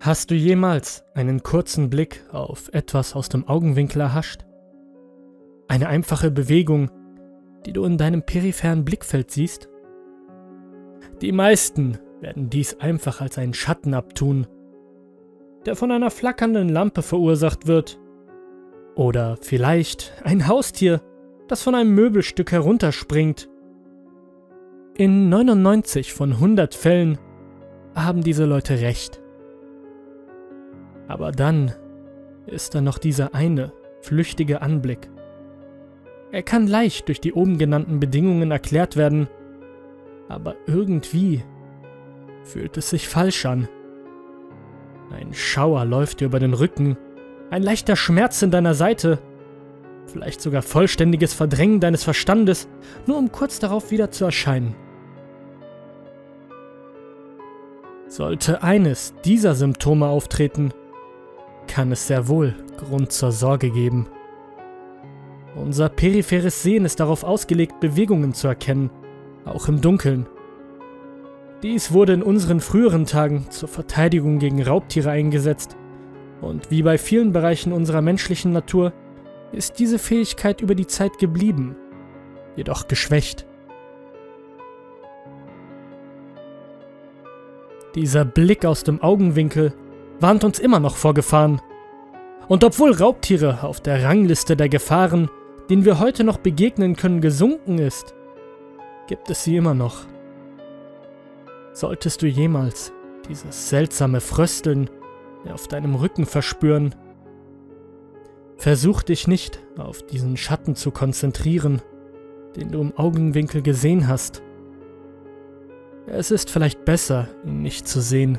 Hast du jemals einen kurzen Blick auf etwas aus dem Augenwinkel erhascht? Eine einfache Bewegung, die du in deinem peripheren Blickfeld siehst? Die meisten werden dies einfach als einen Schatten abtun, der von einer flackernden Lampe verursacht wird. Oder vielleicht ein Haustier, das von einem Möbelstück herunterspringt. In 99 von 100 Fällen haben diese Leute recht. Aber dann ist da noch dieser eine, flüchtige Anblick. Er kann leicht durch die oben genannten Bedingungen erklärt werden, aber irgendwie fühlt es sich falsch an. Ein Schauer läuft dir über den Rücken, ein leichter Schmerz in deiner Seite, vielleicht sogar vollständiges Verdrängen deines Verstandes, nur um kurz darauf wieder zu erscheinen. Sollte eines dieser Symptome auftreten, kann es sehr wohl Grund zur Sorge geben. Unser peripheres Sehen ist darauf ausgelegt, Bewegungen zu erkennen, auch im Dunkeln. Dies wurde in unseren früheren Tagen zur Verteidigung gegen Raubtiere eingesetzt, und wie bei vielen Bereichen unserer menschlichen Natur ist diese Fähigkeit über die Zeit geblieben, jedoch geschwächt. Dieser Blick aus dem Augenwinkel warnt uns immer noch vor Gefahren. Und obwohl Raubtiere auf der Rangliste der Gefahren, denen wir heute noch begegnen können, gesunken ist, gibt es sie immer noch. Solltest du jemals dieses seltsame Frösteln auf deinem Rücken verspüren, versuch dich nicht auf diesen Schatten zu konzentrieren, den du im Augenwinkel gesehen hast. Es ist vielleicht besser, ihn nicht zu sehen.